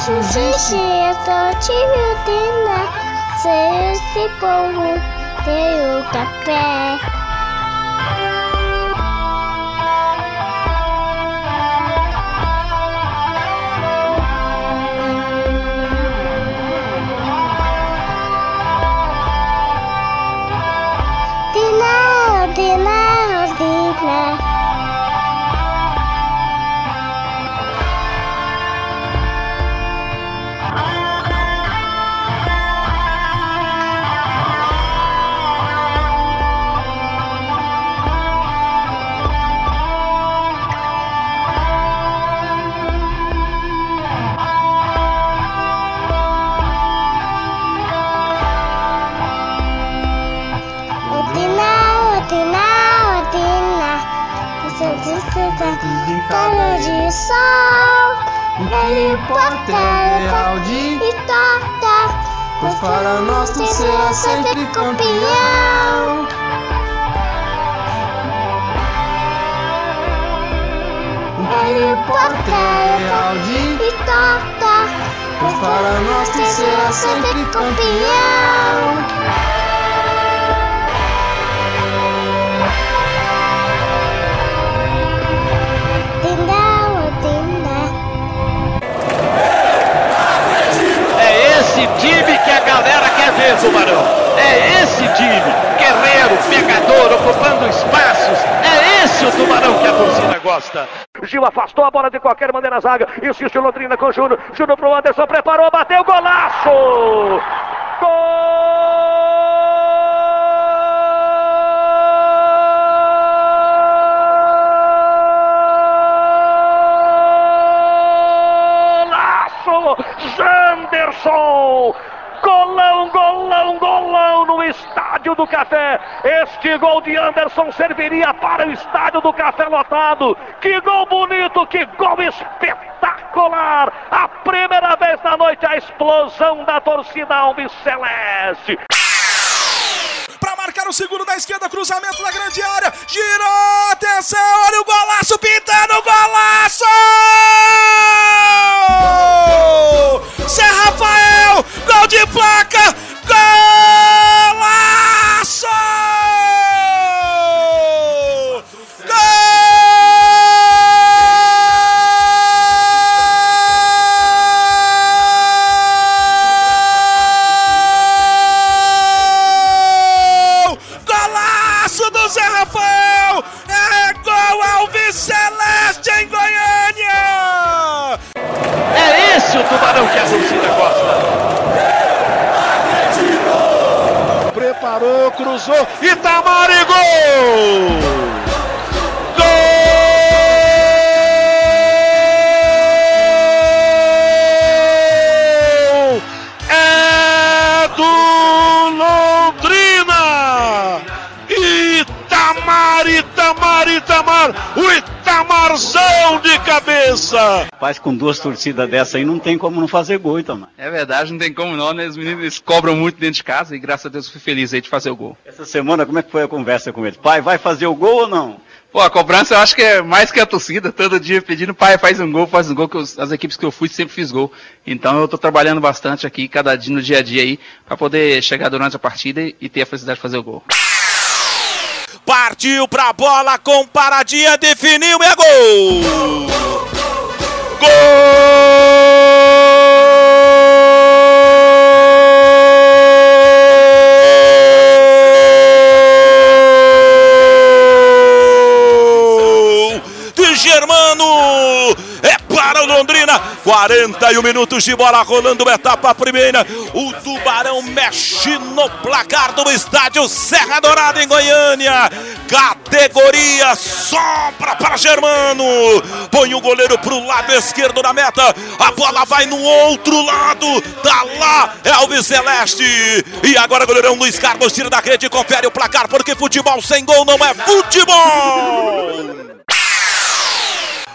xixi, eu só tive o dina. Sei esse povo, tem o café. Cara de sol. Ele importa real de torta. Pois para nós tu será sempre campeão. Ele importa real de torta. Pois para nós tu será sempre campeão. Esse time que a galera quer ver, Tubarão. É esse time, guerreiro, pegador, ocupando espaços. É esse o Tubarão que a torcida gosta. Gil afastou a bola de qualquer maneira na zaga. Insiste o Londrina com Júnior. Júnior pro Anderson, preparou, bateu, golaço! Golaço! Janderson! Golão, golão, golão no Estádio do Café. Este gol de Anderson serviria para o Estádio do Café lotado. Que gol bonito, que gol espetacular. A primeira vez na noite a explosão da torcida Alves Celeste. Para marcar o segundo da esquerda, cruzamento na grande área. Girou, atenção, olha o golaço pintando, Rafael! É gol Alves Celeste em Goiânia! É esse o Tubarão que a torcida gosta. Preparou, cruzou, Itamar e gol! Gol! Itamar, Itamar! O Itamarzão de cabeça! Faz com duas torcidas dessa aí, não tem como não fazer gol, então. É verdade, não tem como não, né? Os meninos eles cobram muito dentro de casa e graças a Deus eu fui feliz aí de fazer o gol. Essa semana, como é que foi a conversa com ele? Pai, vai fazer o gol ou não? Pô, a cobrança eu acho que é mais que a torcida, todo dia pedindo, pai, faz um gol, faz um gol, que os- as equipes que eu fui sempre fiz gol. Então eu tô trabalhando bastante aqui, cada dia no dia a dia aí, pra poder chegar durante a partida e, e ter a felicidade de fazer o gol. Partiu pra bola com paradinha, definiu, é gol! Gol! Londrina! 41 minutos de bola rolando, etapa primeira. O Tubarão mexe no placar do estádio Serra Dourada em Goiânia. Categoria sobra para Germano. Põe o goleiro pro lado esquerdo da meta. A bola vai no outro lado. Tá lá, Elvis Celeste. E agora goleirão Luiz Carlos tira da rede e confere o placar, porque futebol sem gol não é futebol.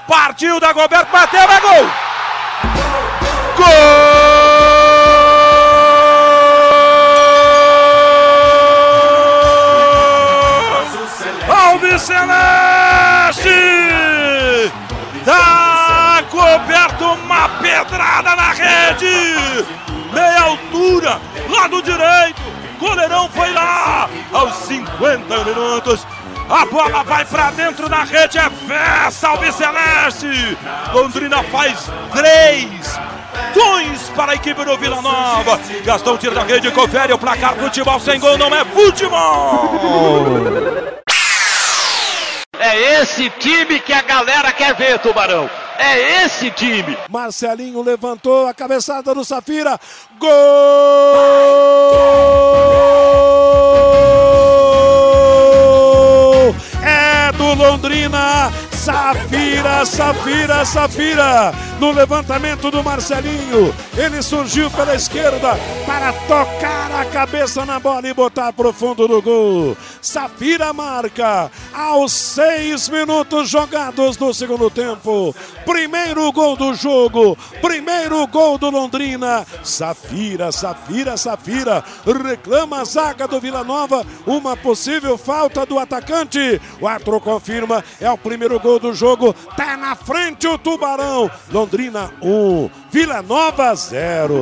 Partiu da Goberto, bateu, é gol! Gol! Alves Celeste! Tá coberto uma pedra pedrada na rede! Meia altura, lado direito, goleirão foi lá aos 50 minutos. A bola vai pra dentro da rede, é festa, Alves Celeste. Londrina faz três. Dois para a equipe do Vila Nova. Gastão tira da rede, confere o placar. Futebol sem gol não é futebol. É esse time que a galera quer ver, Tubarão. É esse time. Marcelinho levantou a cabeçada do Safira. Gol! Safira, Safira. No levantamento do Marcelinho. Ele surgiu pela esquerda para tocar a cabeça na bola e botar pro fundo do gol. Safira marca aos seis minutos jogados do segundo tempo. Primeiro gol do jogo. Primeiro gol do Londrina. Safira, Safira, Safira. Reclama a zaga do Vila Nova. Uma possível falta do atacante. O Arthur confirma. É o primeiro gol do jogo. Tá na frente o Tubarão. Londrina 1, um, Vila Nova 0.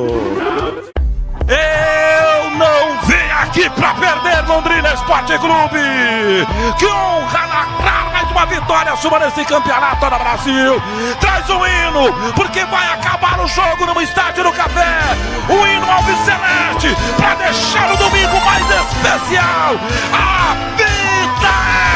Eu não vim aqui pra perder Londrina Esporte Clube. Que honra narrar mais uma vitória sua nesse campeonato no Brasil. Traz um hino, porque vai acabar o jogo no estádio do Café. O hino Alves Celeste, pra deixar o domingo mais especial. A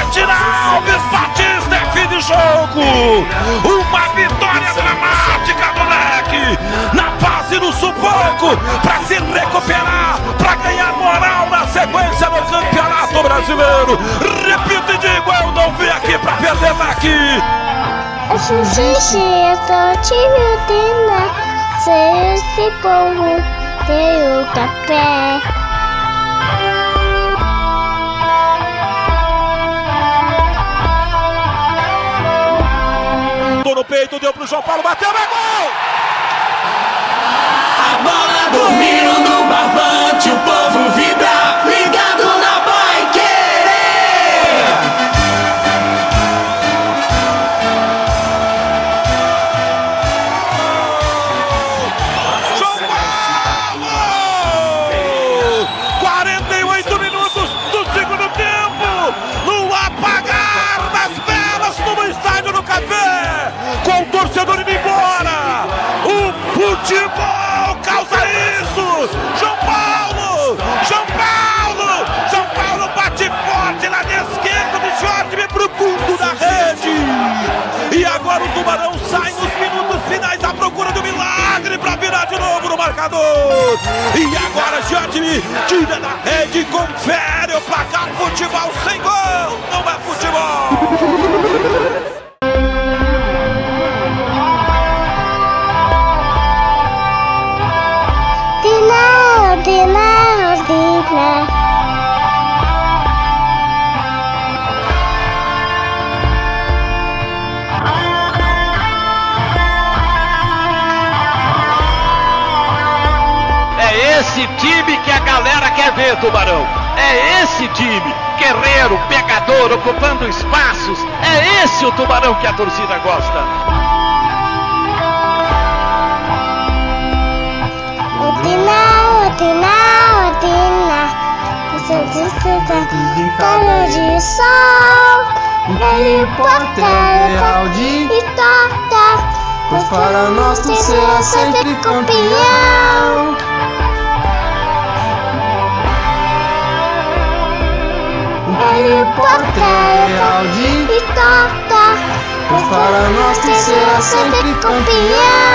Edna Alves Batista é de jogo. Uma vitória dramática do leque. Na base do sufoco, pra se recuperar, para ganhar moral na sequência do Campeonato Brasileiro. Repito e digo, eu não vim aqui para perder aqui. Xixi, eu sou time Se esse povo tem o café. No peito, deu pro João Paulo, bateu, é gol! A bola dormindo no barbante, o povo E agora Jorge tira da rede, confere o placar. Futebol sem gol, não é futebol. Esse time que a galera quer ver, Tubarão. É esse time. Guerreiro, pegador, ocupando espaços. É esse o Tubarão que a torcida gosta. Dina, Dina. Você disse que calor de sol. Ele importa real de e torta. Pois para nós tu será sempre campeão. Real de e torta. Pois para nós tu será sempre campeão.